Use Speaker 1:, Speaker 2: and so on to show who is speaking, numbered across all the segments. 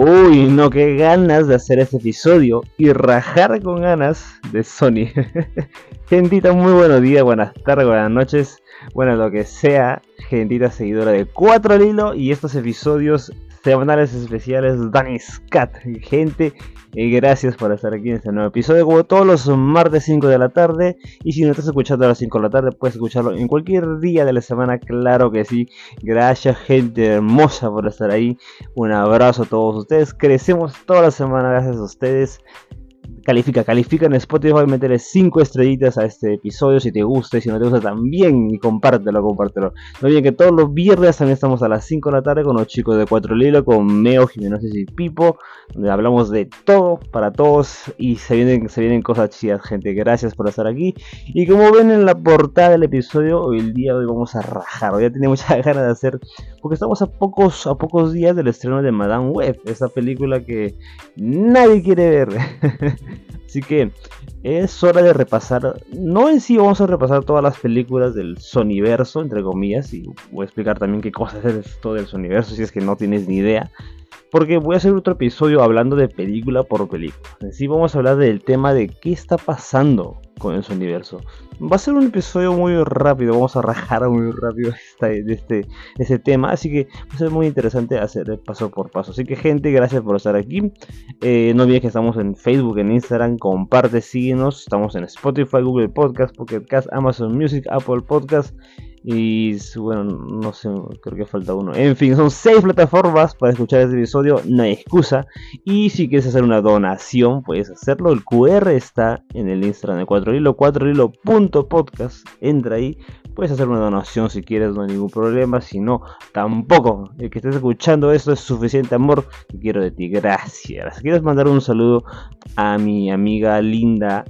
Speaker 1: Uy, no, qué ganas de hacer este episodio y rajar con ganas de Sony. Gentita, muy buenos días, buenas tardes, buenas noches, bueno, lo que sea, gentita seguidora de Cuatro Lilo y estos episodios semanales especiales Danny's Cat. Gente, gracias por estar aquí en este nuevo episodio, como todos los martes 5 de la tarde. Y si no estás escuchando a las 5 de la tarde, puedes escucharlo en cualquier día de la semana, claro que sí. Gracias, gente hermosa, por estar ahí. Un abrazo a todos ustedes. Crecemos toda la semana gracias a ustedes califica, califica en Spotify, meterle 5 estrellitas a este episodio si te gusta y si no te gusta también y compártelo, compártelo. No olviden que todos los viernes también estamos a las 5 de la tarde con los chicos de Cuatro Lilo, con Meo, Jiménez y Pipo, donde hablamos de todo para todos y se vienen, se vienen cosas chidas, gente. Gracias por estar aquí. Y como ven en la portada del episodio, hoy el día de hoy vamos a rajar. Hoy ya tenía muchas ganas de hacer, porque estamos a pocos, a pocos días del estreno de Madame Web, esa película que nadie quiere ver. Así que es hora de repasar, no en sí vamos a repasar todas las películas del Sonyverso, entre comillas, y voy a explicar también qué cosas es esto del Sonyverso si es que no tienes ni idea. Porque voy a hacer otro episodio hablando de película por película. En sí vamos a hablar del tema de qué está pasando con el universo. Va a ser un episodio muy rápido, vamos a rajar muy rápido de este, este tema, así que va a ser muy interesante hacer paso por paso. Así que gente, gracias por estar aquí. Eh, no olvides que estamos en Facebook, en Instagram, comparte, síguenos. Estamos en Spotify, Google Podcast, Pocket Cast, Amazon Music, Apple Podcast y bueno, no sé, creo que falta uno. En fin, son seis plataformas para escuchar este episodio, no hay excusa. Y si quieres hacer una donación, puedes hacerlo. El QR está en el Instagram de 4hilo, 4hilo.podcast. Entra ahí, puedes hacer una donación si quieres, no hay ningún problema. Si no, tampoco. El que estés escuchando esto es suficiente amor que quiero de ti. Gracias. Quieres mandar un saludo a mi amiga linda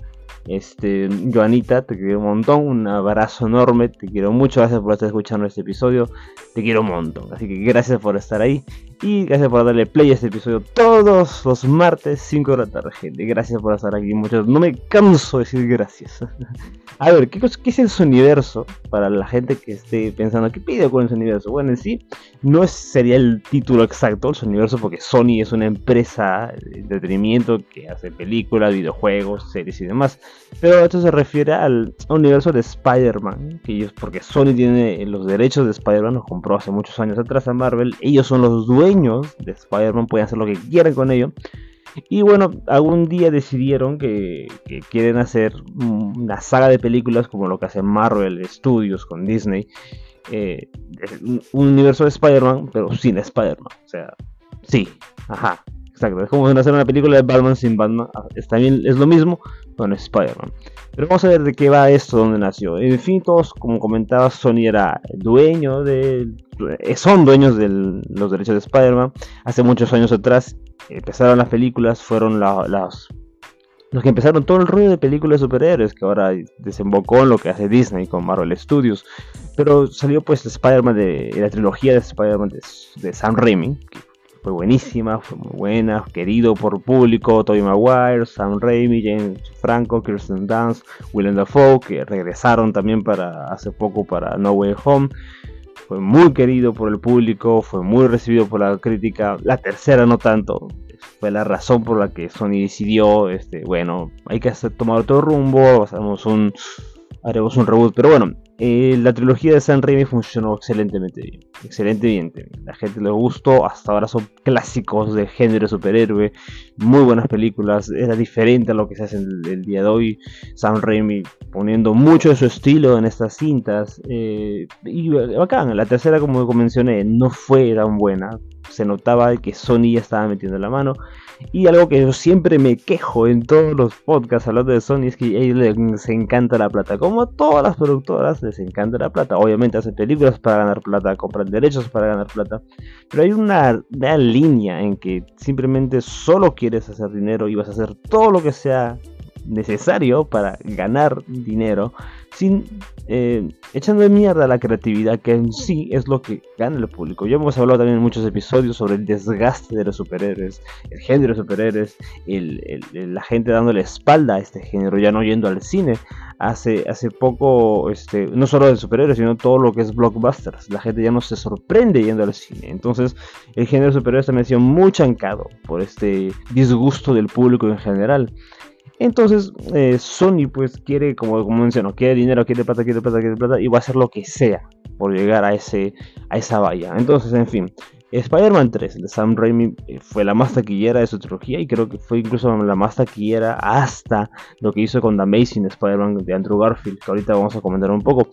Speaker 1: este, Joanita, te quiero un montón, un abrazo enorme, te quiero mucho, gracias por estar escuchando este episodio, te quiero un montón. Así que gracias por estar ahí y gracias por darle play a este episodio todos los martes 5 de la tarde, gente. Gracias por estar aquí, muchos. No me canso de decir gracias. a ver, ¿qué, ¿qué, es el universo? Para la gente que esté pensando, ¿qué pide con el universo? Bueno, en sí, no sería el título exacto, el universo, porque Sony es una empresa de entretenimiento que hace películas, videojuegos, series y demás. Pero esto se refiere al universo de Spider-Man, ellos, porque Sony tiene los derechos de Spider-Man, los compró hace muchos años atrás a Marvel, ellos son los dueños de Spider-Man, pueden hacer lo que quieran con ello. Y bueno, algún día decidieron que, quieren hacer una saga de películas como lo que hace Marvel Studios con Disney. Eh, un universo de Spider-Man, pero sin Spider-Man. O sea, sí, ajá, exacto. Es como hacer una película de Batman sin Batman. Ah, también es lo mismo, con Spider-Man. Pero vamos a ver de qué va esto, dónde nació. En fin, todos, como comentaba, Sony era dueño de. Eh, son dueños de los derechos de Spider-Man. Hace muchos años atrás empezaron las películas, fueron las. Los que empezaron todo el rollo de películas de superhéroes, que ahora desembocó en lo que hace Disney con Marvel Studios. Pero salió pues Spider-Man de, la trilogía de Spider-Man de, Sam Raimi, fue buenísima, fue muy buena, querido por público, Tobey Maguire, Sam Raimi, James Franco, Kirsten Dunst, Willem Dafoe, que regresaron también para hace poco para No Way Home. Fue muy querido por el público, fue muy recibido por la crítica. La tercera no tanto, fue la razón por la que Sony decidió, este, bueno, hay que hacer, tomar otro rumbo, hacemos un, haremos un reboot. Pero bueno, eh, la trilogía de San Raimi funcionó excelentemente bien. Excelentemente bien. La gente le gustó. Hasta ahora son clásicos de género superhéroe. Muy buenas películas. Era diferente a lo que se hace el, día de hoy. Sam Raimi poniendo mucho de su estilo en estas cintas. Eh, y bacán. La tercera, como mencioné, no fue tan buena. Se notaba que Sony ya estaba metiendo la mano. Y algo que yo siempre me quejo en todos los podcasts hablando de Sony es que a ellos les encanta la plata. Como a todas las productoras les encanta la plata. Obviamente hacen películas para ganar plata, compran derechos para ganar plata. Pero hay una, una línea en que simplemente solo quieres hacer dinero y vas a hacer todo lo que sea necesario para ganar dinero sin eh, echando de mierda la creatividad que en sí es lo que gana el público. Ya hemos hablado también en muchos episodios sobre el desgaste de los superhéroes, el género de superhéroes, la gente dándole espalda a este género, ya no yendo al cine. Hace, hace poco, este, no solo de superhéroes, sino todo lo que es blockbusters. La gente ya no se sorprende yendo al cine. Entonces, el género de superhéroes también ha sido muy chancado por este disgusto del público en general. Entonces, eh, Sony pues quiere, como, como menciono, quiere dinero, quiere plata, quiere plata, quiere plata, y va a hacer lo que sea por llegar a, ese, a esa valla. Entonces, en fin, Spider-Man 3 de Sam Raimi eh, fue la más taquillera de su trilogía y creo que fue incluso la más taquillera hasta lo que hizo con The Amazing Spider-Man de Andrew Garfield, que ahorita vamos a comentar un poco.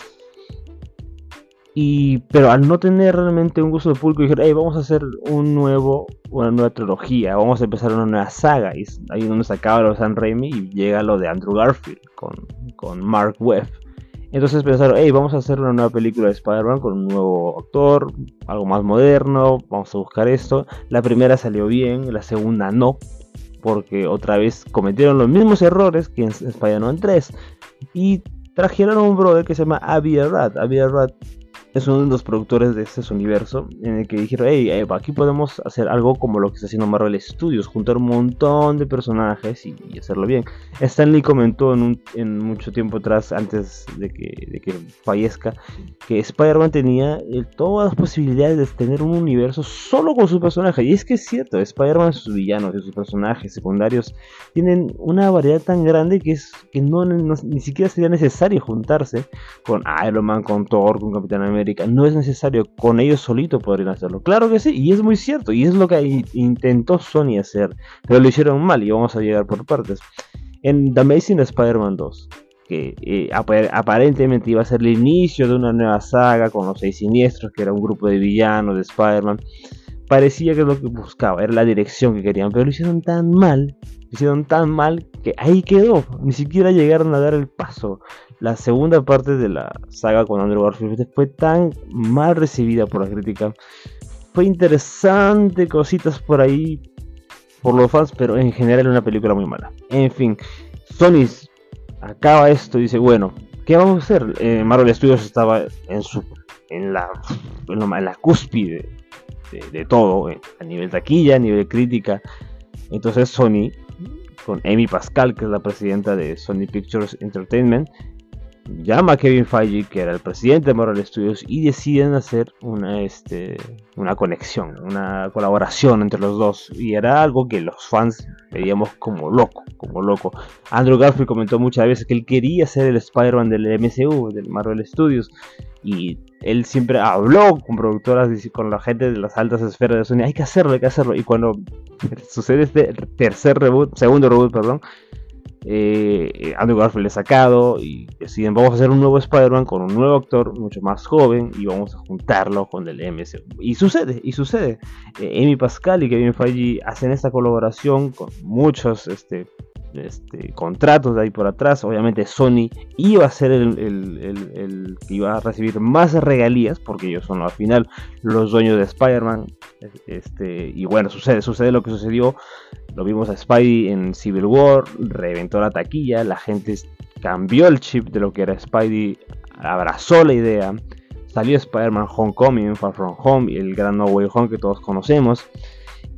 Speaker 1: Y, pero al no tener realmente un gusto de público, dijeron, hey, vamos a hacer un nuevo, una nueva trilogía, vamos a empezar una nueva saga. Y ahí es donde se acaba lo de Sam Raimi y llega lo de Andrew Garfield con, con Mark Webb. Entonces pensaron, hey, vamos a hacer una nueva película de Spider-Man con un nuevo actor, algo más moderno, vamos a buscar esto. La primera salió bien, la segunda no, porque otra vez cometieron los mismos errores que en Spider-Man 3. Y trajeron a un brother que se llama Avi Arad. Avi Arad es uno de los productores de este universo en el que dijeron, hey, eh, aquí podemos hacer algo como lo que está haciendo Marvel Studios, juntar un montón de personajes y, hacerlo bien. Stan Lee comentó en, mucho tiempo atrás, antes de que, fallezca, que Spider-Man tenía eh, todas las posibilidades de tener un universo solo con su personaje. Y es que es cierto, Spider-Man, sus villanos y sus personajes secundarios tienen una variedad tan grande que es que no, ni siquiera sería necesario juntarse con Iron Man, con Thor, con Capitán América no es necesario, con ellos solito podrían hacerlo. Claro que sí, y es muy cierto, y es lo que intentó Sony hacer, pero lo hicieron mal y vamos a llegar por partes. En The Amazing Spider-Man 2, que eh, aparentemente iba a ser el inicio de una nueva saga con los seis siniestros, que era un grupo de villanos de Spider-Man, parecía que es lo que buscaba, era la dirección que querían, pero lo hicieron tan mal, lo hicieron tan mal que ahí quedó, ni siquiera llegaron a dar el paso la segunda parte de la saga con Andrew Garfield fue tan mal recibida por la crítica. Fue interesante, cositas por ahí por los fans, pero en general una película muy mala. En fin, Sony acaba esto y dice, bueno, ¿qué vamos a hacer? Eh, Marvel Studios estaba en su en la, en la cúspide de, todo, eh, a nivel taquilla, a nivel crítica. Entonces Sony, con Amy Pascal, que es la presidenta de Sony Pictures Entertainment, llama a Kevin Feige, que era el presidente de Marvel Studios, y deciden hacer una, este, una conexión, una colaboración entre los dos. Y era algo que los fans veíamos como loco, como loco. Andrew Garfield comentó muchas veces que él quería ser el Spider-Man del MCU, del Marvel Studios. Y él siempre habló con productoras y con la gente de las altas esferas de Sony, hay que hacerlo, hay que hacerlo. Y cuando sucede este tercer reboot, segundo reboot, perdón, eh, Andrew Garfield es sacado y deciden vamos a hacer un nuevo Spider-Man con un nuevo actor mucho más joven y vamos a juntarlo con el MCU. Y sucede, y sucede. Eh, Amy Pascal y Kevin Feige hacen esta colaboración con muchos este, este, contratos de ahí por atrás. Obviamente Sony iba a ser el, que iba a recibir más regalías, porque ellos son al final los dueños de Spider-Man. Este, y bueno, sucede, sucede lo que sucedió. Lo vimos a Spidey en Civil War, reventó la taquilla, la gente cambió el chip de lo que era Spidey, abrazó la idea. Salió Spider-Man Homecoming, Far From Home y el gran No Way Home que todos conocemos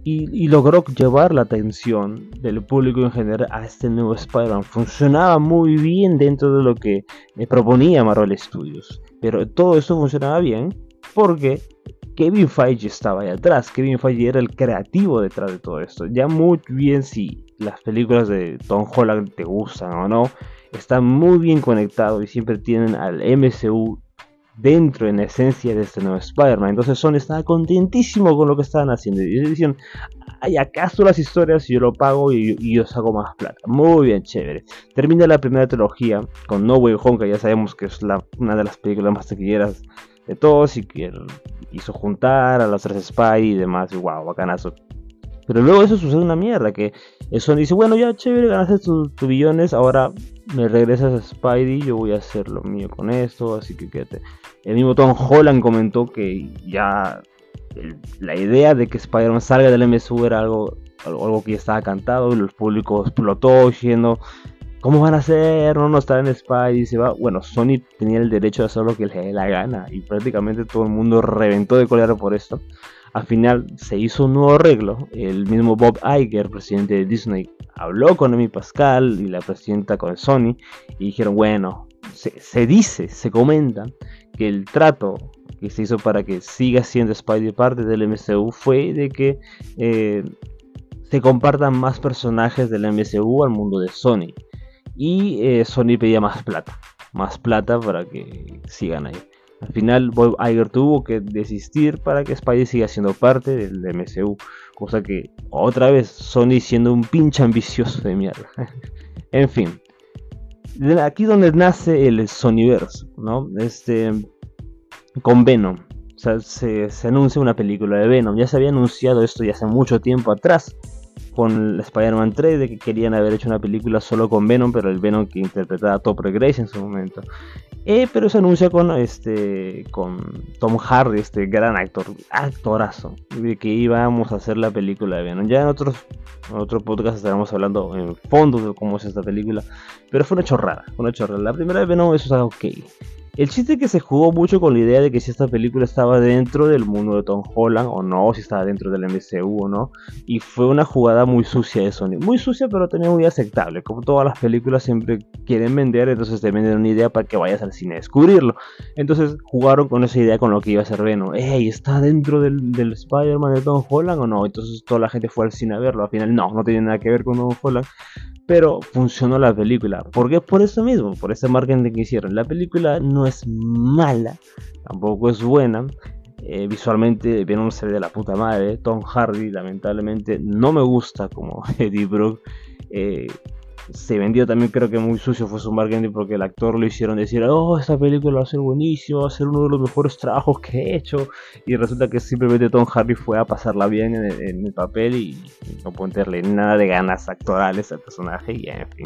Speaker 1: y, logró llevar la atención del público en general a este nuevo Spider-Man. Funcionaba muy bien dentro de lo que me proponía Marvel Studios, pero todo esto funcionaba bien porque Kevin Feige estaba ahí atrás. Kevin Feige era el creativo detrás de todo esto. Ya muy bien si las películas de Tom Holland te gustan o no, están muy bien conectados y siempre tienen al MCU dentro en esencia de este nuevo Spider-Man. Entonces Sony estaba contentísimo con lo que estaban haciendo. Y decían, ay, acaso las historias yo lo pago y, yo saco más plata. Muy bien, chévere. Termina la primera trilogía con No Way Home, que ya sabemos que es una de las películas más taquilleras de todos y que hizo juntar a los tres Spy y demás. Y wow, bacanazo. Pero luego eso sucede una mierda, que Sony dice, bueno, ya chévere, ganaste tus billones, ahora me regresas a Spidey, yo voy a hacer lo mío con esto, así que quédate. El mismo Tom Holland comentó que ya la idea de que Spider-Man salga del MSU era algo, algo, que ya estaba cantado, y el público explotó diciendo ¿cómo van a hacer? No, no está en Spy y se va. Bueno, Sony tenía el derecho de hacer lo que le dé la gana y prácticamente todo el mundo reventó de cólera por esto. Al final se hizo un nuevo arreglo. El mismo Bob Iger, presidente de Disney, habló con Amy Pascal y la presidenta con Sony y dijeron, bueno, se, dice, se comenta que el trato que se hizo para que siga siendo Spidey parte del MCU fue de que eh, se compartan más personajes del MCU al mundo de Sony. Y eh, Sony pedía más plata, más plata para que sigan ahí. Al final Bob Iger tuvo que desistir para que Spidey siga siendo parte del MCU. Cosa que otra vez Sony siendo un pinche ambicioso de mierda. en fin. Aquí donde nace el Sonyverse, ¿no? Este. Con Venom. O sea, se, se anuncia una película de Venom. Ya se había anunciado esto ya hace mucho tiempo atrás con Spider-Man 3 de que querían haber hecho una película solo con Venom, pero el Venom que interpretaba a Top Grace en su momento. Eh, pero se anuncia con este con Tom Hardy, este gran actor, actorazo, de que íbamos a hacer la película de Venom. Ya en otros otro podcast estaremos hablando en fondo de cómo es esta película, pero fue una chorrada, una chorrada. La primera de Venom eso está ok. El chiste es que se jugó mucho con la idea de que si esta película estaba dentro del mundo de Tom Holland o no, si estaba dentro del MCU o no. Y fue una jugada muy sucia de Sony. Muy sucia, pero también muy aceptable. Como todas las películas siempre quieren vender, entonces te venden una idea para que vayas al cine a descubrirlo. Entonces jugaron con esa idea con lo que iba a ser Venom. Ey, ¿está dentro del, del Spider-Man de Tom Holland o no? Entonces toda la gente fue al cine a verlo. Al final no, no tiene nada que ver con Tom Holland pero funcionó la película. ¿Por qué? Por eso mismo, por ese marketing que hicieron. La película no es mala, tampoco es buena. Eh, visualmente Venom se ve de la puta madre. Tom Hardy, lamentablemente, no me gusta como Eddie Brooke. Eh, se vendió también creo que muy sucio fue su marketing porque el actor lo hicieron decir, oh, esta película va a ser buenísimo, va a ser uno de los mejores trabajos que he hecho. Y resulta que simplemente Tom Hardy fue a pasarla bien en el, papel y, no ponerle nada de ganas actorales al personaje y en fin.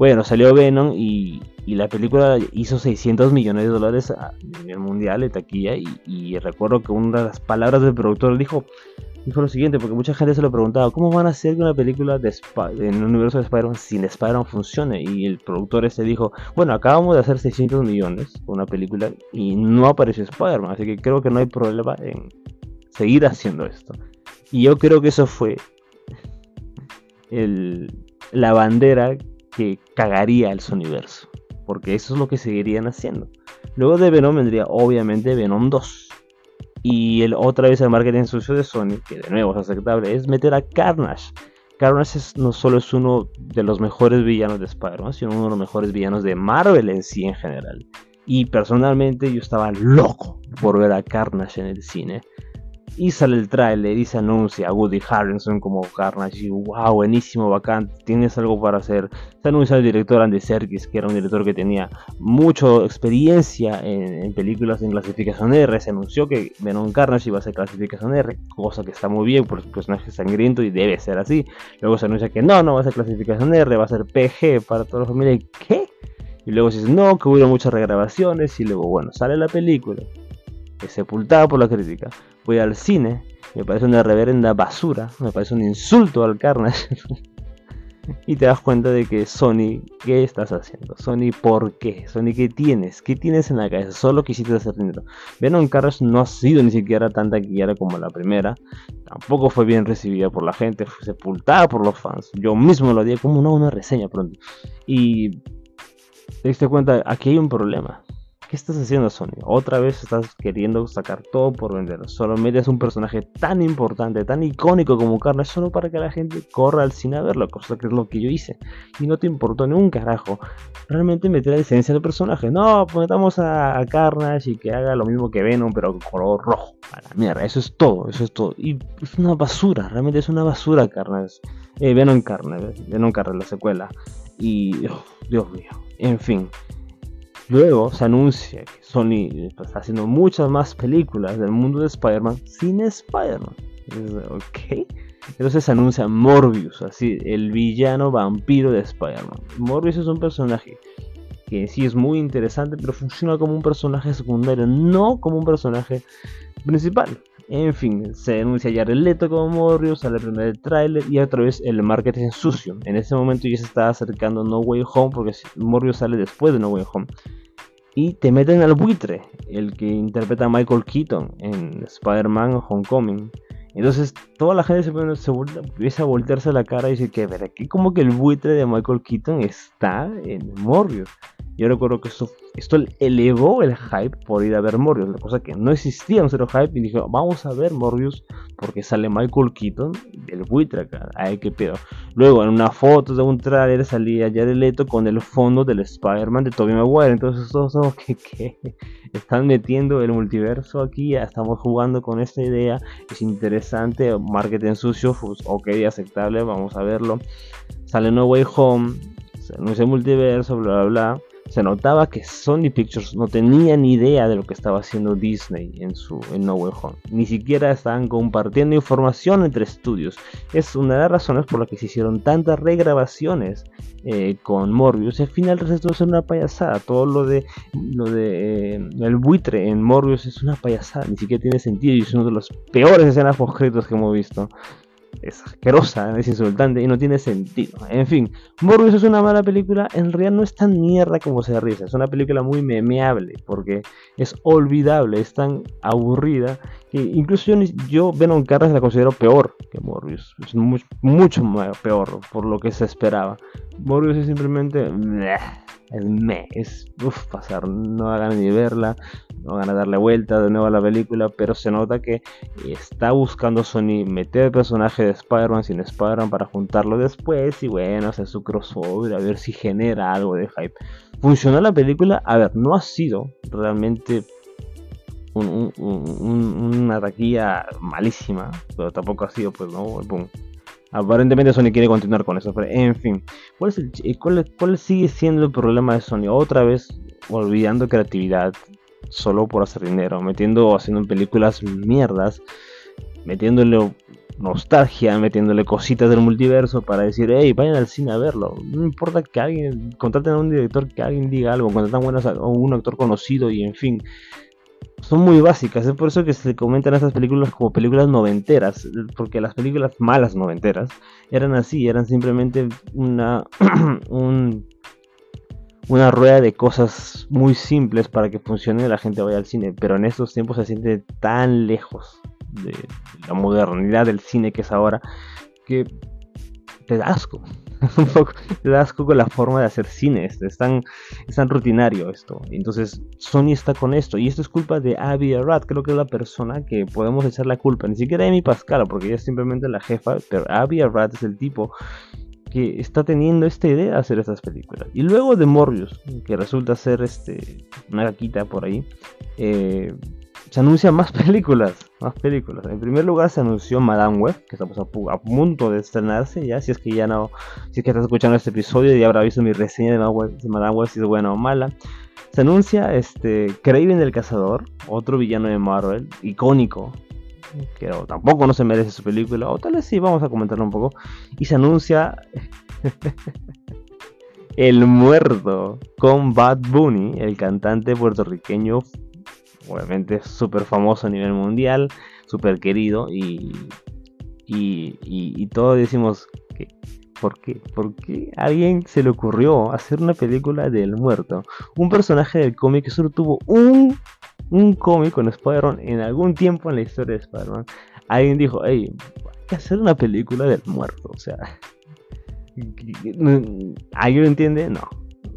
Speaker 1: Bueno, salió Venom y, la película hizo 600 millones de dólares a nivel mundial de taquilla y, y recuerdo que una de las palabras del productor dijo, dijo lo siguiente, porque mucha gente se lo preguntaba, ¿cómo van a hacer que una película de en el universo de Spider-Man sin Spider-Man funcione? Y el productor ese dijo, bueno, acabamos de hacer 600 millones con una película y no apareció Spider-Man, así que creo que no hay problema en seguir haciendo esto. Y yo creo que eso fue el, la bandera que cagaría el universo, porque eso es lo que seguirían haciendo. Luego de Venom vendría obviamente Venom 2 y el, otra vez el marketing sucio de Sony, que de nuevo es aceptable, es meter a Carnage. Carnage no solo es uno de los mejores villanos de Spider-Man, sino uno de los mejores villanos de Marvel en sí en general. Y personalmente yo estaba loco por ver a Carnage en el cine. Y sale el tráiler y se anuncia a Woody Harrelson como Carnage. Y wow, buenísimo, bacán, tienes algo para hacer. Se anuncia el director Andy Serkis, que era un director que tenía mucha experiencia en, películas en clasificación R. Se anunció que Venom Carnage iba a ser clasificación R, cosa que está muy bien por su personaje sangriento y debe ser así. Luego se anuncia que no, no va a ser clasificación R, va a ser PG para toda la familia. ¿Qué? Y luego se dice, no, que hubo muchas regrabaciones. Y luego, bueno, sale la película, sepultada por la crítica voy al cine, me parece una reverenda basura, me parece un insulto al Carnage. y te das cuenta de que Sony, ¿qué estás haciendo? Sony, ¿por qué? Sony, ¿qué tienes? ¿Qué tienes en la cabeza? Solo quisiste hacer dinero. Venom Carnage no ha sido ni siquiera tan taquillera como la primera. Tampoco fue bien recibida por la gente, fue sepultada por los fans. Yo mismo lo di como una, una reseña pronto. Y te diste cuenta, aquí hay un problema. ¿Qué estás haciendo Sony? Otra vez estás queriendo sacar todo por vender. Solo metes un personaje tan importante, tan icónico como Carnage, solo para que la gente corra al cine a verlo, cosa que es lo que yo hice. Y no te importó ni un carajo realmente meter la esencia del personaje. No, ponemos a, Carnage y que haga lo mismo que Venom, pero con color rojo. A la mierda, eso es todo, eso es todo. Y es una basura, realmente es una basura Carnage. Eh, Venom Carnage, Venom Carnage, la secuela. Y, oh, Dios mío, en fin. Luego se anuncia que Sony está haciendo muchas más películas del mundo de Spider-Man sin Spider-Man. Ok. Entonces se anuncia Morbius, así, el villano vampiro de Spider-Man. Morbius es un personaje que sí es muy interesante, pero funciona como un personaje secundario, no como un personaje principal. En fin, se denuncia ya el Leto como Morbius, sale primero el tráiler y otra vez el marketing sucio. En ese momento ya se estaba acercando No Way Home porque Morbius sale después de No Way Home. Y te meten al buitre, el que interpreta a Michael Keaton en Spider-Man Homecoming. Entonces toda la gente se, se empieza a voltearse la cara y dice que, ver, aquí como que el buitre de Michael Keaton está en Morbius. Yo recuerdo que esto, esto elevó el hype por ir a ver Morbius, la cosa que no existía un cero hype y dije, vamos a ver Morbius porque sale Michael Keaton del buitre acá, ay qué pedo. Luego en una foto de un trailer salía Jared Leto con el fondo del Spider-Man de Tobey Maguire, entonces todos somos que, que están metiendo el multiverso aquí, estamos jugando con esta idea, es interesante, marketing sucio, pues, ok, aceptable, vamos a verlo. Sale No Way Home, se anuncia el multiverso, bla bla bla se notaba que Sony Pictures no tenía ni idea de lo que estaba haciendo Disney en su en No Home. Ni siquiera estaban compartiendo información entre estudios. Es una de las razones por las que se hicieron tantas regrabaciones eh, con Morbius. Y al final resultó ser una payasada. Todo lo de lo de eh, el buitre en Morbius es una payasada. Ni siquiera tiene sentido y es uno de los peores escenas post que hemos visto es asquerosa, es insultante y no tiene sentido. En fin, Morbius es una mala película, en realidad no es tan mierda como se risa, es una película muy memeable porque es olvidable, es tan aburrida que incluso yo, yo Venom Carras la considero peor que Morbius, es mucho, mucho peor por lo que se esperaba. Morbius es simplemente el me, es uff, pasar, no hagan ni verla, no van a darle vuelta de nuevo a la película, pero se nota que está buscando Sony meter el personaje de Spider-Man sin Spider-Man para juntarlo después y bueno, hacer su crossover, a ver si genera algo de hype. ¿Funcionó la película? A ver, no ha sido realmente una taquilla malísima, pero tampoco ha sido, pues, ¿no? Aparentemente Sony quiere continuar con eso, pero en fin. ¿Cuál, es cuál sigue siendo el problema de Sony? Otra vez olvidando creatividad, solo por hacer dinero, metiendo, haciendo películas mierdas, metiéndole nostalgia, metiéndole cositas del multiverso para decir, hey, vayan al cine a verlo. No importa que alguien, contraten a un director que alguien diga algo, contraten buenas a un actor conocido y en fin. Son muy básicas, es por eso que se comentan esas películas como películas noventeras, porque las películas malas noventeras eran así, eran simplemente una un una rueda de cosas muy simples para que funcione y la gente vaya al cine, pero en estos tiempos se siente tan lejos de la modernidad del cine que es ahora que te asco. un poco da asco con la forma de hacer cine. Es tan, es tan rutinario esto. Entonces, Sony está con esto. Y esto es culpa de Abby Arad. Creo que es la persona que podemos echar la culpa. Ni siquiera Amy Pascal, porque ella es simplemente la jefa. Pero Abby Arad es el tipo que está teniendo esta idea de hacer estas películas. Y luego de Morbius, que resulta ser este, una gaquita por ahí, eh, se anuncian más películas, más películas. En primer lugar se anunció Madame Web, que estamos a, punto de estrenarse ya, si es que ya no, si es que estás escuchando este episodio y habrá visto mi reseña de Madame Web, si es buena o mala. Se anuncia este Craven el Cazador, otro villano de Marvel, icónico, que tampoco no se merece su película, o tal vez sí, vamos a comentarlo un poco. Y se anuncia El Muerto con Bad Bunny, el cantante puertorriqueño, obviamente súper famoso a nivel mundial, súper querido, y, y, y, todos decimos que. ¿Por qué? ¿Por qué a alguien se le ocurrió hacer una película del muerto? Un personaje del cómic que solo tuvo un un cómic con Spider-Man en algún tiempo en la historia de Spider-Man, alguien dijo, hey, hay que hacer una película del muerto. O sea, ¿alguien lo entiende? No.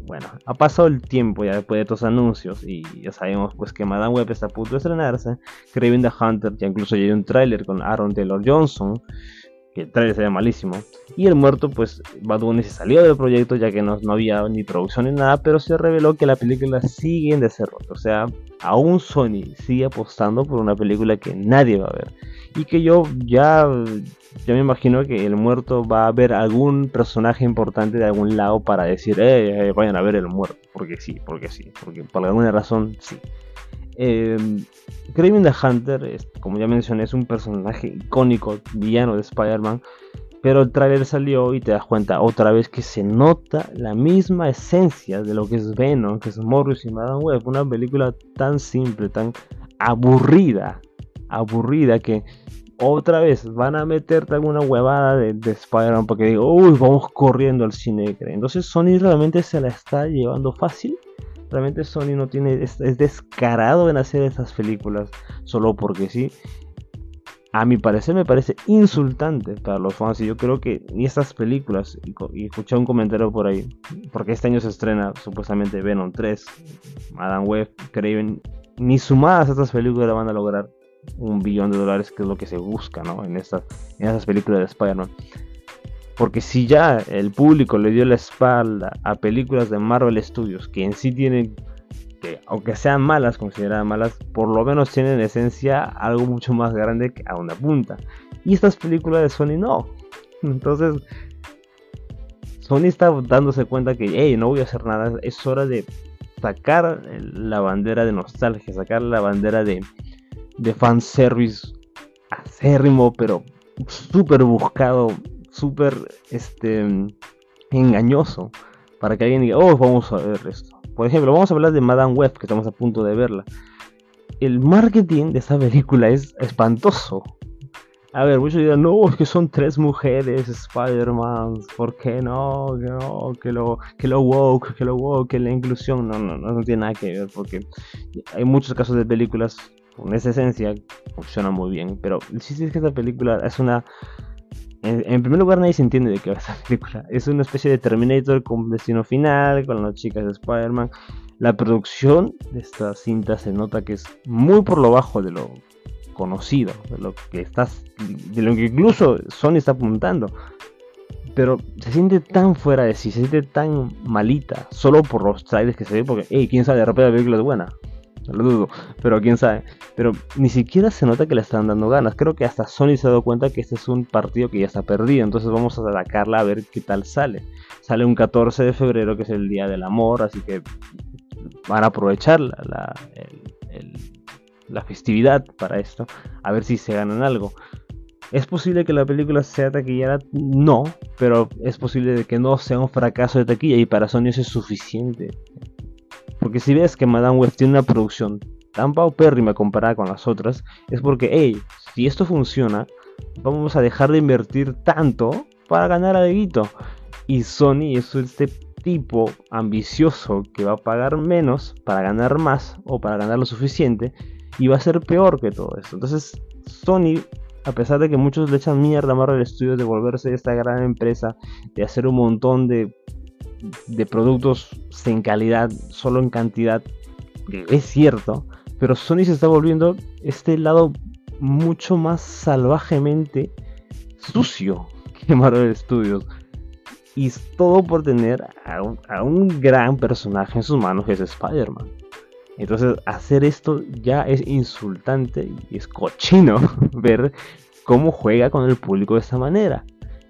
Speaker 1: Bueno, ha pasado el tiempo ya después de estos anuncios y ya sabemos pues que Madame Web está a punto de estrenarse. Craven the Hunter ya incluso ya hay un tráiler con Aaron Taylor Johnson que el trailer sería malísimo. Y el muerto, pues Bad Bunny se salió del proyecto ya que no, no, había ni producción ni nada, pero se reveló que la película sigue en desarrollo. O sea, aún Sony sigue apostando por una película que nadie va a ver. Y que yo ya, ya me imagino que el muerto va a ver algún personaje importante de algún lado para decir, eh, eh vayan a ver el muerto. Porque sí, porque sí, porque por alguna razón sí. Eh, the Hunter, es, como ya mencioné, es un personaje icónico, villano de Spider-Man. Pero el trailer salió y te das cuenta otra vez que se nota la misma esencia de lo que es Venom, que es Morris y Madame Web. Una película tan simple, tan aburrida, aburrida que otra vez van a meterte alguna huevada de, Spider-Man porque digo, uy, vamos corriendo al cine. Entonces Sony realmente se la está llevando fácil. Realmente Sony no tiene, es, descarado en hacer esas películas solo porque sí. A mi parecer me parece insultante para los fans y yo creo que ni estas películas, y, escuché un comentario por ahí, porque este año se estrena supuestamente Venom 3, Adam Webb, Craven, ni sumadas estas películas van a lograr un billón de dólares, que es lo que se busca ¿no? en, estas, en esas películas de Spider-Man. Porque si ya el público le dio la espalda a películas de Marvel Studios, que en sí tienen, que aunque sean malas, consideradas malas, por lo menos tienen en esencia algo mucho más grande que a una punta. Y estas películas de Sony no. Entonces, Sony está dándose cuenta que, hey, no voy a hacer nada, es hora de sacar la bandera de nostalgia, sacar la bandera de, de fanservice acérrimo, pero súper buscado, súper este, engañoso, para que alguien diga, oh, vamos a ver esto. Por ejemplo, vamos a hablar de Madame Web, que estamos a punto de verla. El marketing de esta película es espantoso. A ver, muchos dirán, no, es que son tres mujeres Spider-Man, ¿por qué no? No, que lo, que lo woke, que lo woke, que la inclusión, no, no, no tiene nada que ver, porque hay muchos casos de películas con esa esencia funciona muy bien. Pero sí, sí es que esta película es una. En, primer lugar, nadie se entiende de qué va esta película. Es una especie de Terminator con destino final, con las chicas de Spider-Man. La producción de esta cinta se nota que es muy por lo bajo de lo conocido, de lo que estás, de lo que incluso Sony está apuntando. Pero se siente tan fuera de sí, se siente tan malita, solo por los trailers que se ve, porque, hey, quién sabe, de repente la película es buena lo dudo, pero quién sabe. Pero ni siquiera se nota que le están dando ganas. Creo que hasta Sony se ha dado cuenta que este es un partido que ya está perdido, entonces vamos a atacarla a ver qué tal sale. Sale un 14 de febrero, que es el Día del Amor, así que van a aprovechar la, la festividad para esto, a ver si se ganan algo. ¿Es posible que la película sea taquillera? No, pero es posible que no sea un fracaso de taquilla y para Sony eso es suficiente. Porque si ves que Madame Web tiene una producción tan paupérrima comparada con las otras, es porque, hey, si esto funciona, vamos a dejar de invertir tanto para ganar algo. Y Sony es este tipo ambicioso que va a pagar menos para ganar más o para ganar lo suficiente y va a ser peor que todo esto. Entonces, Sony, a pesar de que muchos le echan mierda a Marvel Studios de volverse esta gran empresa, de hacer un montón de de productos sin calidad, solo en cantidad, es cierto, pero Sony se está volviendo este lado mucho más salvajemente sucio que Marvel Studios. Y todo por tener a un, a un gran personaje en sus manos que es Spider-Man. Entonces hacer esto ya es insultante y es cochino ver cómo juega con el público de esta manera.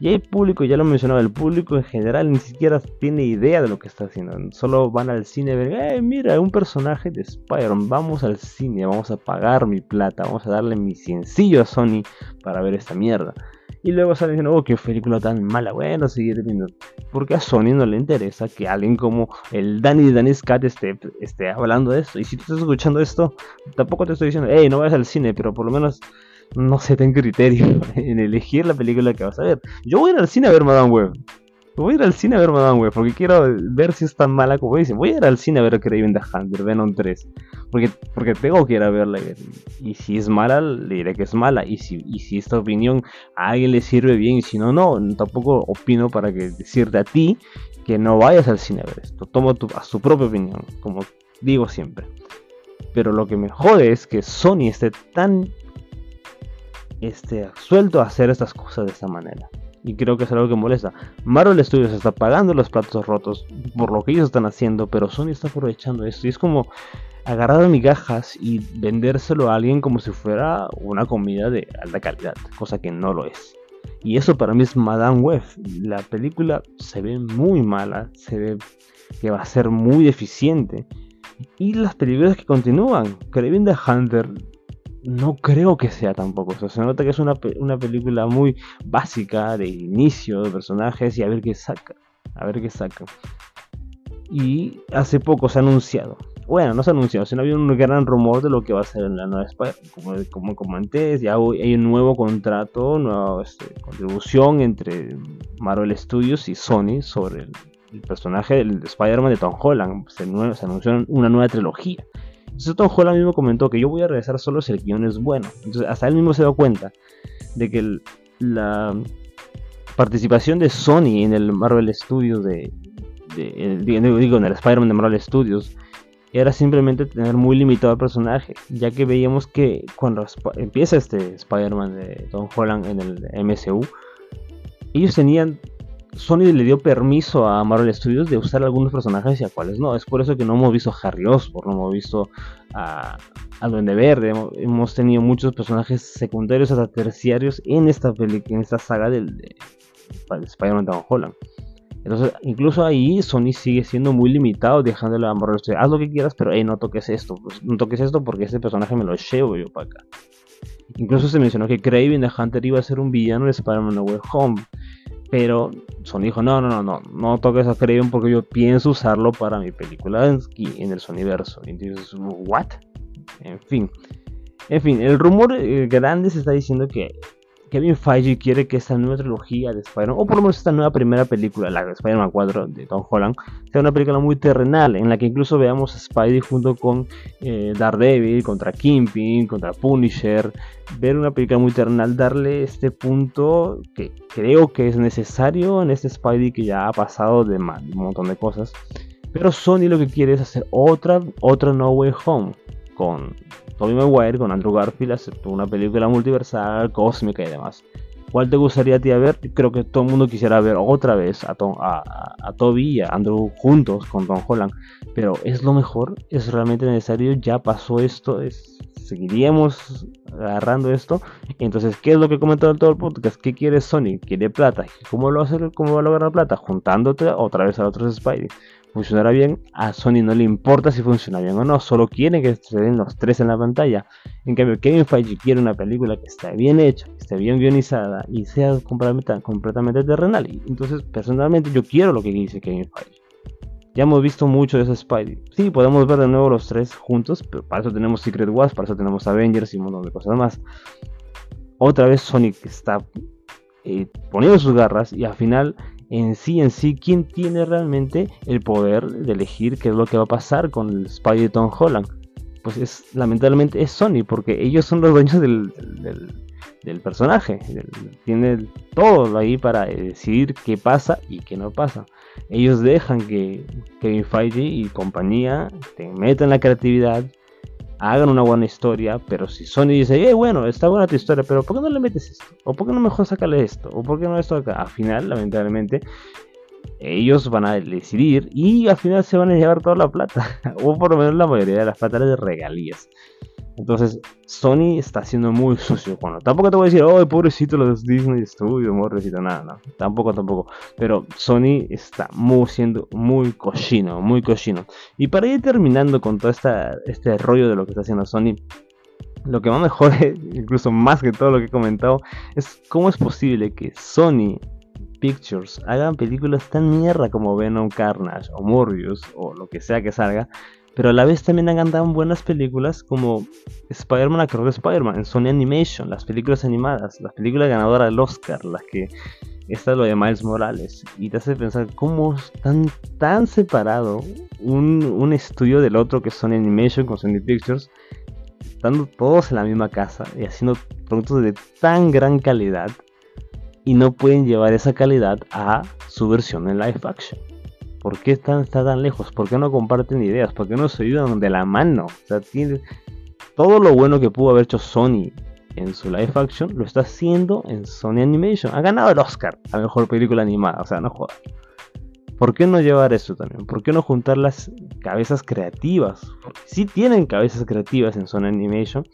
Speaker 1: Y hay público, ya lo mencionaba, el público en general ni siquiera tiene idea de lo que está haciendo. Solo van al cine a ver, eh, mira, un personaje de Spider-Man, vamos al cine, vamos a pagar mi plata, vamos a darle mi sencillo a Sony para ver esta mierda. Y luego salen diciendo, oh, qué película tan mala, bueno, seguir viendo. Porque a Sony no le interesa que alguien como el Danny de Danny Scott esté, esté hablando de esto. Y si tú estás escuchando esto, tampoco te estoy diciendo, hey, no vayas al cine, pero por lo menos no sé, ten criterio en elegir la película que vas a ver. Yo voy a ir al cine a ver Madame Web. Voy a al cine a ver Madame Web porque quiero ver si es tan mala como dicen. Voy a ir al cine a ver Craven the Hunter, Venom 3. Porque, porque tengo que ir a verla. Y si es mala, le diré que es mala. Y si, y si esta opinión a alguien le sirve bien, y si no, no. Tampoco opino para que decirte a ti que no vayas al cine a ver esto. Tomo tu, a su propia opinión, como digo siempre. Pero lo que me jode es que Sony esté tan este, suelto a hacer estas cosas de esta manera. Y creo que es algo que molesta. Marvel Studios está pagando los platos rotos por lo que ellos están haciendo, pero Sony está aprovechando esto. Y es como agarrar migajas y vendérselo a alguien como si fuera una comida de alta calidad, cosa que no lo es. Y eso para mí es Madame Web. La película se ve muy mala, se ve que va a ser muy deficiente. Y las películas que continúan, Craven the Hunter no creo que sea tampoco. Se nota que es una, película muy básica de inicio de personajes y a ver qué saca. A ver qué saca. Y hace poco se ha anunciado bueno, no se anunció, sino había un gran rumor de lo que va a ser en la nueva Spider. Como, como comenté, ya hay un nuevo contrato, nueva este, contribución entre Marvel Studios y Sony sobre el, personaje del Spider-Man de Tom Holland. Se, se, anunció una nueva trilogía. Entonces Tom Holland mismo comentó que yo voy a regresar solo si el guion es bueno. Entonces hasta él mismo se dio cuenta de que la participación de Sony en el Marvel Studios de, digo, en el Spider-Man de Marvel Studios era simplemente tener muy limitado el personaje, ya que veíamos que cuando empieza este Spider-Man de Tom Holland en el MCU, ellos tenían, Sony le dio permiso a Marvel Studios de usar algunos personajes y a cuáles no, es por eso que no hemos visto a Harry Osborn, no hemos visto a, a Duende Verde, hemos tenido muchos personajes secundarios hasta terciarios en esta, en esta saga del de, Spider-Man de Tom Holland. Entonces, incluso ahí Sony sigue siendo muy limitado, dejándole a Marvel haz lo que quieras, pero hey, no toques esto, pues, no toques esto porque ese personaje me lo llevo yo para acá. Incluso se mencionó que Craven the Hunter iba a ser un villano de Spider-Man No Way Home. Pero Sony dijo, no, no, no, no, no toques a Craven porque yo pienso usarlo para mi película en el Sonyverso. Y entonces, ¿what? En fin. En fin, el rumor eh, grande se está diciendo que Kevin Feige quiere que esta nueva trilogía de Spider-Man, o por lo menos esta nueva primera película, la de Spider-Man 4 de Tom Holland, sea una película muy terrenal, en la que incluso veamos a Spidey junto con eh, Daredevil, contra Kingpin, contra Punisher, ver una película muy terrenal, darle este punto que creo que es necesario en este Spidey que ya ha pasado de un montón de cosas. Pero Sony lo que quiere es hacer otra, otra No Way Home con Tobey Maguire con Andrew Garfield aceptó una película multiversal, cósmica y demás. ¿Cuál te gustaría a ti ver? Creo que todo el mundo quisiera ver otra vez a, Tom, a, Toby y a Andrew juntos con Tom Holland. Pero ¿es lo mejor? ¿Es realmente necesario? ¿Ya pasó esto? ¿Es, ¿Seguiríamos agarrando esto? Entonces, ¿qué es lo que comentado todo el podcast? ¿Qué quiere Sony? ¿Quiere plata? ¿Cómo lo hacer? ¿Cómo va a lograr plata? Juntándote otra vez a otros Spidey funcionará bien, a Sony no le importa si funciona bien o no, solo quiere que estén los tres en la pantalla. En cambio, Kevin Feige quiere una película que esté bien hecha, que esté bien guionizada y sea completamente, completamente terrenal. Entonces, personalmente, yo quiero lo que dice Kevin Feige. Ya hemos visto mucho de ese Spidey. Sí, podemos ver de nuevo los tres juntos, pero para eso tenemos Secret Wars, para eso tenemos Avengers y un montón de cosas más. Otra vez Sonic está eh, poniendo sus garras y al final en sí, en sí, quién tiene realmente el poder de elegir qué es lo que va a pasar con el Tom Holland. Pues es, lamentablemente es Sony, porque ellos son los dueños del, del, personaje. tiene todo ahí para decidir qué pasa y qué no pasa. Ellos dejan que Kevin Feige y compañía te metan la creatividad, hagan una buena historia, pero si Sony dice, eh, bueno, está buena tu historia, pero ¿por qué no le metes esto? ¿O por qué no mejor sacarle esto? ¿O por qué no esto acá? Al final, lamentablemente, ellos van a decidir y al final se van a llevar toda la plata, o por lo menos la mayoría de las plata de regalías. Entonces, Sony está siendo muy sucio. Bueno, tampoco te voy a decir, oh, pobrecito los Disney Studios, pobrecito, nada, no. Tampoco, tampoco. Pero Sony está muy, siendo muy cochino, muy cochino. Y para ir terminando con todo esta, este rollo de lo que está haciendo Sony, lo que más mejor, incluso más que todo lo que he comentado, es cómo es posible que Sony Pictures hagan películas tan mierda como Venom Carnage o Morbius o lo que sea que salga pero a la vez también han andado buenas películas como Spider-Man Across Spider-Man en Sony Animation, las películas animadas, las películas ganadoras del Oscar, las que esta es lo de Miles Morales. Y te hace pensar cómo están tan separado un, estudio del otro que es Sony Animation con Sony Pictures, estando todos en la misma casa y haciendo productos de tan gran calidad y no pueden llevar esa calidad a su versión en live action. ¿Por qué están, está tan lejos? ¿Por qué no comparten ideas? ¿Por qué no se ayudan de la mano? O sea, tiene todo lo bueno que pudo haber hecho Sony en su live action lo está haciendo en Sony Animation. Ha ganado el Oscar a mejor película animada, o sea, no jodas. ¿Por qué no llevar eso también? ¿Por qué no juntar las cabezas creativas? Porque sí tienen cabezas creativas en Sony Animation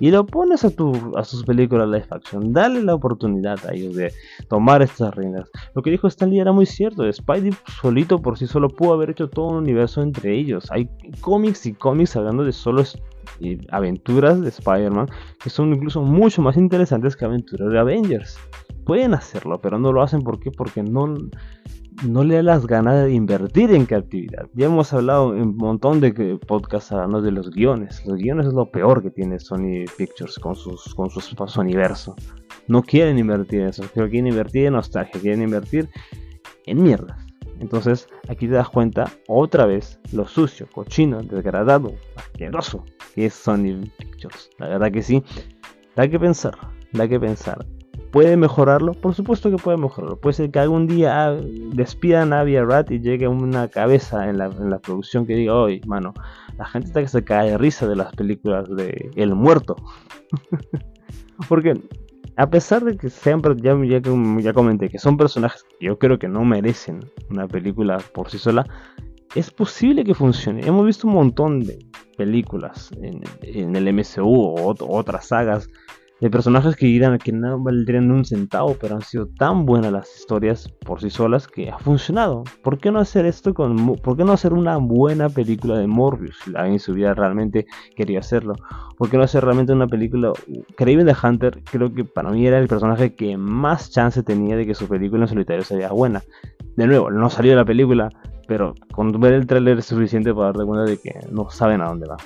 Speaker 1: y lo pones a, tu, a sus películas live action. Dale la oportunidad a ellos de tomar estas reinas. Lo que dijo Stanley era muy cierto. Spidey solito por sí solo pudo haber hecho todo un universo entre ellos. Hay cómics y cómics hablando de solo aventuras de Spider-Man que son incluso mucho más interesantes que aventuras de Avengers. Pueden hacerlo, pero no lo hacen ¿por qué? porque no no le da las ganas de invertir en creatividad. Ya hemos hablado en un montón de podcasts hablando de los guiones. Los guiones es lo peor que tiene Sony Pictures con, sus, con su, su universo. No quieren invertir en eso, quieren invertir en nostalgia, quieren invertir en mierdas. Entonces aquí te das cuenta otra vez lo sucio, cochino, degradado, asqueroso que es Sony Pictures. La verdad que sí, da que pensar, da que pensar. ¿Puede mejorarlo? Por supuesto que puede mejorarlo. Puede ser que algún día ah, despidan a Avia Rat y llegue una cabeza en la, producción que diga, oye, mano, la gente está que se cae de risa de las películas de El Muerto. Porque a pesar de que sean, ya, ya, ya comenté, que son personajes que yo creo que no merecen una película por sí sola, es posible que funcione. Hemos visto un montón de películas en, en el MCU o otras sagas de personajes que dirán que no valdrían un centavo, pero han sido tan buenas las historias por sí solas que ha funcionado. ¿Por qué no hacer esto con, por qué no hacer una buena película de Morbius? Si alguien se hubiera realmente querido hacerlo. ¿Por qué no hacer realmente una película? Craven de Hunter creo que para mí era el personaje que más chance tenía de que su película en solitario sería buena. De nuevo, no salió la película, pero con ver el tráiler es suficiente para darte cuenta de que no saben a dónde va.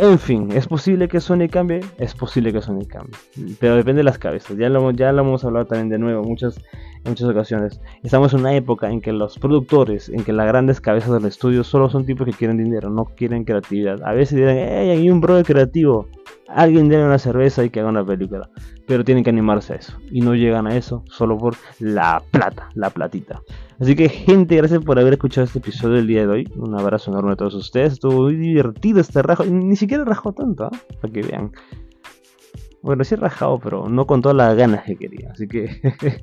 Speaker 1: En fin, ¿es posible que Sony cambie? Es posible que Sony cambie. Pero depende de las cabezas. Ya lo, ya lo hemos hablado también de nuevo muchas, en muchas ocasiones. Estamos en una época en que los productores, en que las grandes cabezas del estudio solo son tipos que quieren dinero, no quieren creatividad. A veces dirán, hey, hay un brother creativo. Alguien debe una cerveza y que haga una película. Pero tienen que animarse a eso. Y no llegan a eso solo por la plata, la platita. Así que gente, gracias por haber escuchado este episodio del día de hoy. Un abrazo enorme a todos ustedes. Estuvo muy divertido este rajo. Ni siquiera rajó tanto, ¿eh? para que vean. Bueno, sí he rajado, pero no con todas las ganas que quería. Así que,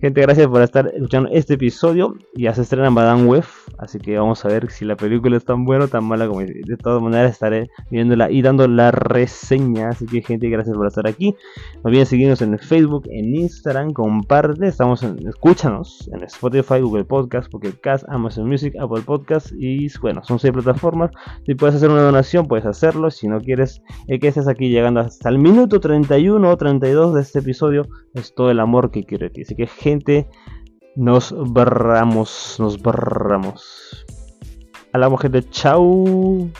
Speaker 1: gente, gracias por estar escuchando este episodio. Ya se estrena Madame Web, así que vamos a ver si la película es tan buena o tan mala como De todas maneras, estaré viéndola y dando la reseña. Así que, gente, gracias por estar aquí. No olviden seguirnos en Facebook, en Instagram, comparte. Estamos en, escúchanos en Spotify, Google Podcast, Pocket Cast, Amazon Music, Apple Podcast. Y bueno, son seis plataformas. Si puedes hacer una donación, puedes hacerlo. Si no quieres eh, que estés aquí llegando hasta el minuto 30 31 o 32 de este episodio es todo el amor que quiero de ti. Así que gente, nos barramos, nos barramos. Hablamos gente, chau.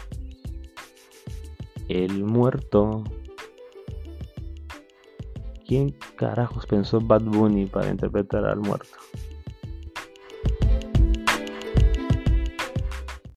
Speaker 1: El muerto. ¿Quién carajos pensó Bad Bunny para interpretar al muerto?